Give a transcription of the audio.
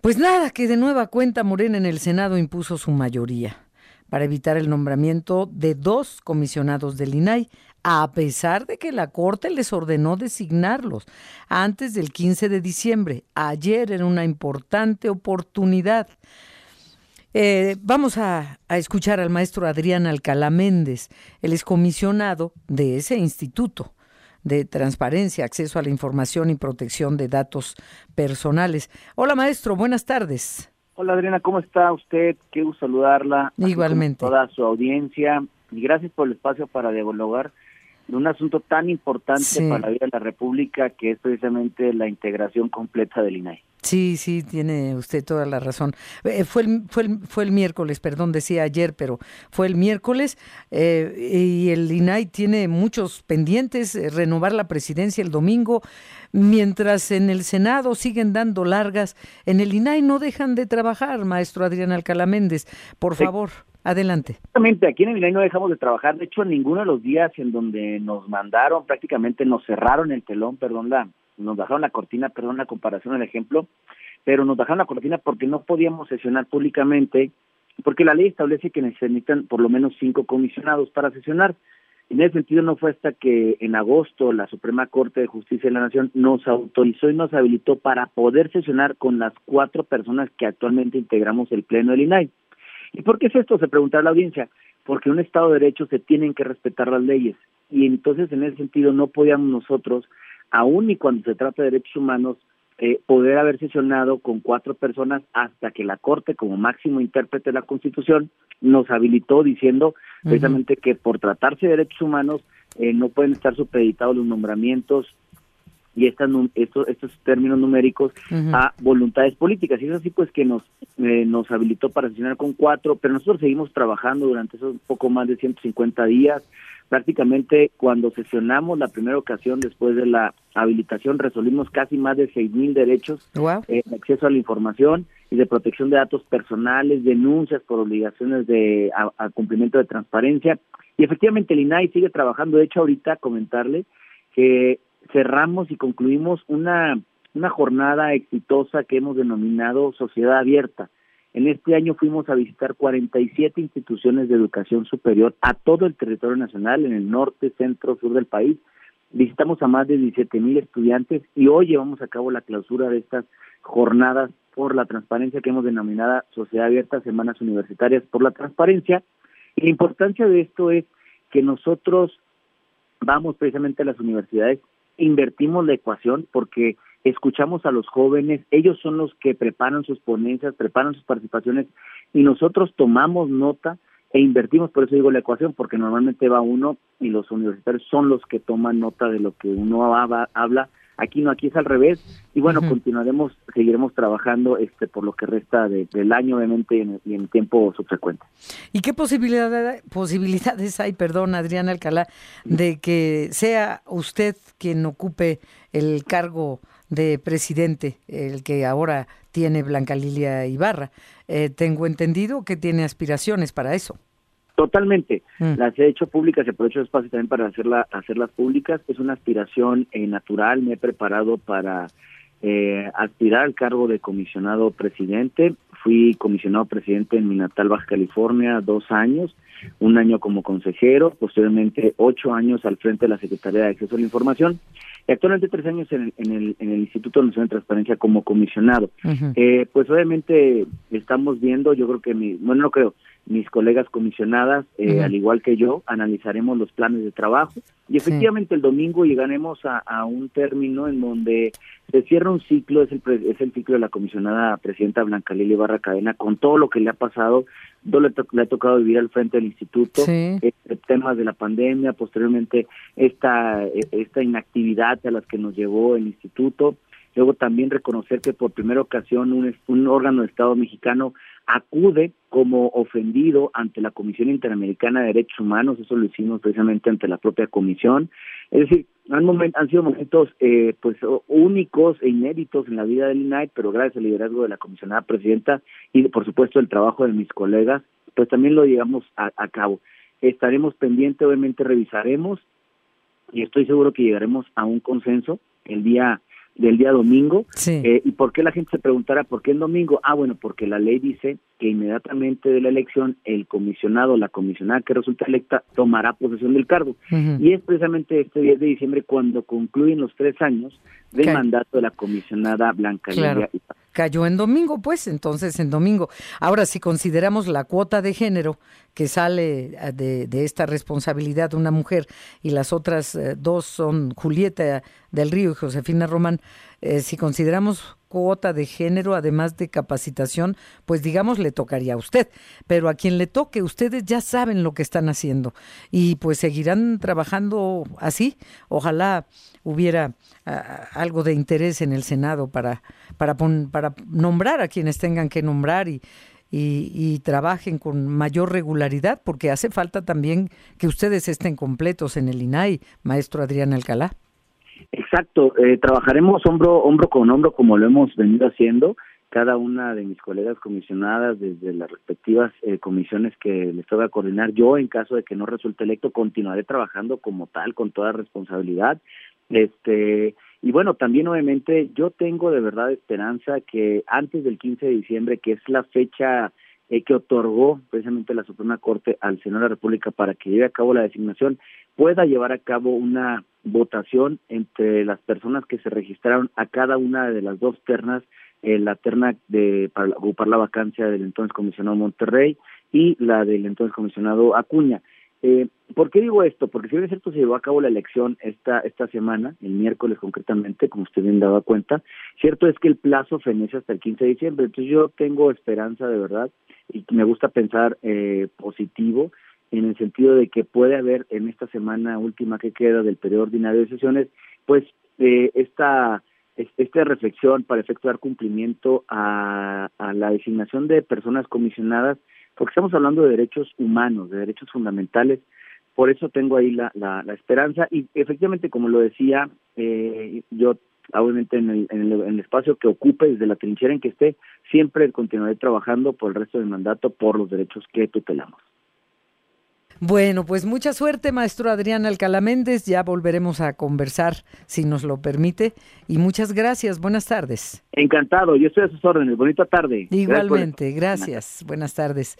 Pues nada, que de nueva cuenta Morena en el Senado impuso su mayoría para evitar el nombramiento de dos comisionados del INAI, a pesar de que la Corte les ordenó designarlos antes del 15 de diciembre. Ayer era una importante oportunidad. Eh, vamos a, a, escuchar al maestro Adrián Alcalá Méndez, el excomisionado de ese instituto de transparencia, acceso a la información y protección de datos personales. Hola maestro, buenas tardes. Hola Adriana, ¿cómo está usted? Quiero saludarla. Igualmente. Toda su audiencia y gracias por el espacio para dialogar de un asunto tan importante para la vida de la República que es precisamente la integración completa del INAI. Sí, sí, tiene usted toda la razón. Eh, fue, el, fue, el, fue el miércoles, perdón, decía ayer, pero fue el miércoles eh, y el INAI tiene muchos pendientes, eh, renovar la presidencia el domingo, mientras en el Senado siguen dando largas, en el INAI no dejan de trabajar, maestro Adrián Alcalá Méndez. Por favor, adelante. Exactamente, aquí en el INAI no dejamos de trabajar, de hecho, en ninguno de los días en donde nos mandaron, prácticamente nos cerraron el telón, perdón, la nos bajaron la cortina, perdón la comparación, el ejemplo, pero nos bajaron la cortina porque no podíamos sesionar públicamente, porque la ley establece que necesitan por lo menos cinco comisionados para sesionar. En ese sentido no fue hasta que en agosto la Suprema Corte de Justicia de la Nación nos autorizó y nos habilitó para poder sesionar con las cuatro personas que actualmente integramos el Pleno del INAI. ¿Y por qué es esto? Se preguntará la audiencia. Porque en un Estado de Derecho se tienen que respetar las leyes. Y entonces en ese sentido no podíamos nosotros aún y cuando se trata de derechos humanos, eh, poder haber sesionado con cuatro personas hasta que la Corte, como máximo intérprete de la Constitución, nos habilitó diciendo precisamente que por tratarse de derechos humanos eh, no pueden estar supeditados los nombramientos y estas, estos, estos términos numéricos a voluntades políticas. Y es así pues que nos, eh, nos habilitó para sesionar con cuatro, pero nosotros seguimos trabajando durante esos poco más de 150 días, prácticamente cuando sesionamos la primera ocasión después de la habilitación resolvimos casi más de seis mil derechos eh, de acceso a la información y de protección de datos personales, denuncias por obligaciones de a, cumplimiento de transparencia. Y efectivamente el INAI sigue trabajando. De hecho, ahorita comentarle que cerramos y concluimos una una jornada exitosa que hemos denominado Sociedad Abierta en este año fuimos a visitar 47 instituciones de educación superior a todo el territorio nacional, en el norte, centro, sur del país. Visitamos a más de 17 mil estudiantes y hoy llevamos a cabo la clausura de estas jornadas por la transparencia que hemos denominado Sociedad Abierta, Semanas Universitarias por la Transparencia. Y la importancia de esto es que nosotros vamos precisamente a las universidades, invertimos la ecuación porque escuchamos a los jóvenes, ellos son los que preparan sus ponencias, preparan sus participaciones y nosotros tomamos nota e invertimos, por eso digo la ecuación, porque normalmente va uno y los universitarios son los que toman nota de lo que uno habla, aquí no, aquí es al revés, y bueno, continuaremos, seguiremos trabajando este por lo que resta del año, obviamente, y en, y en, tiempo subsecuente. ¿Y qué posibilidades, posibilidades hay, perdón, Adrián Alcalá, de que sea usted quien ocupe el cargo de presidente, el que ahora tiene Blanca Lilia Ibarra. Eh, tengo entendido que tiene aspiraciones para eso. Totalmente. Mm. Las he hecho públicas y aprovecho el espacio también para hacerla, hacerlas públicas. Es una aspiración eh, natural. Me he preparado para eh, aspirar al cargo de comisionado presidente. Fui comisionado presidente en mi natal Baja California dos años, un año como consejero, posteriormente ocho años al frente de la Secretaría de Acceso a la Información y actualmente tres años en el, en el, en el Instituto Nacional de Transparencia como comisionado. eh, pues obviamente estamos viendo, yo creo que mi, bueno, no creo, mis colegas comisionadas, eh, al igual que yo, analizaremos los planes de trabajo. Y efectivamente el domingo llegaremos a, a, un término en donde se cierra un ciclo, es el, es el ciclo de la comisionada presidenta Blanca Lili Barra Cadena, con todo lo que le ha pasado, todo le, le ha tocado vivir al frente del instituto, este, temas de la pandemia, posteriormente esta, esta inactividad a las que nos llevó el instituto, luego también reconocer que por primera ocasión un, un órgano de Estado mexicano acude como ofendido ante la Comisión Interamericana de Derechos Humanos, eso lo hicimos precisamente ante la propia comisión. Es decir, han, han sido momentos eh, pues únicos e inéditos en la vida del INAI, pero gracias al liderazgo de la comisionada presidenta y por supuesto el trabajo de mis colegas, pues también lo llevamos a, a cabo. Estaremos pendientes, obviamente revisaremos y estoy seguro que llegaremos a un consenso el día del día domingo. Eh, ¿Y por qué la gente se preguntará por qué el domingo? Ah, bueno, porque la ley dice que inmediatamente de la elección el comisionado, la comisionada que resulta electa, tomará posesión del cargo. Y es precisamente este 10 de diciembre cuando concluyen los tres años del mandato de la comisionada Blanca claro. Cayó en domingo, pues, entonces en domingo. Ahora, si consideramos la cuota de género que sale eh, de, de esta responsabilidad de una mujer y las otras eh, dos son Julieta del Río y Josefina Román, eh, si consideramos cuota de género, además de capacitación, pues digamos le tocaría a usted. Pero a quien le toque, ustedes ya saben lo que están haciendo y pues seguirán trabajando así. Ojalá hubiera ah, algo de interés en el Senado para, para, para nombrar a quienes tengan que nombrar y, y, y, trabajen con mayor regularidad, porque hace falta también que ustedes estén completos en el INAI, maestro Adrián Alcalá. Exacto, eh, trabajaremos hombro, hombro con hombro como lo hemos venido haciendo. Cada una de mis colegas comisionadas desde las respectivas eh, comisiones que les toca coordinar, yo en caso de que no resulte electo continuaré trabajando como tal con toda responsabilidad. Este y bueno, también obviamente yo tengo de verdad esperanza que antes del 15 de diciembre, que es la fecha eh, que otorgó precisamente la Suprema Corte al Senado de la República para que lleve a cabo la designación, pueda llevar a cabo una votación entre las personas que se registraron a cada una de las dos ternas, eh, la terna de para ocupar la vacancia del entonces comisionado Monterrey y la del entonces comisionado Acuña. Eh, ¿Por qué digo esto? Porque si bien es cierto, se llevó a cabo la elección esta, esta semana, el miércoles concretamente, como usted bien daba cuenta, cierto es que el plazo fenece hasta el 15 de diciembre, entonces yo tengo esperanza de verdad y me gusta pensar eh, positivo en el sentido de que puede haber en esta semana última que queda del periodo ordinario de sesiones, pues eh, esta esta reflexión para efectuar cumplimiento a, a la designación de personas comisionadas, porque estamos hablando de derechos humanos, de derechos fundamentales, por eso tengo ahí la, la, esperanza y efectivamente, como lo decía, eh, yo obviamente en el, en el, espacio que ocupe, desde la trinchera en que esté, siempre continuaré trabajando por el resto del mandato por los derechos que tutelamos. Bueno, pues mucha suerte, maestro Adrián Alcalá Méndez. Ya volveremos a conversar, si nos lo permite. Y muchas gracias. Buenas tardes. Encantado. Yo estoy a sus órdenes. Bonita tarde. Igualmente. gracias. Buenas tardes.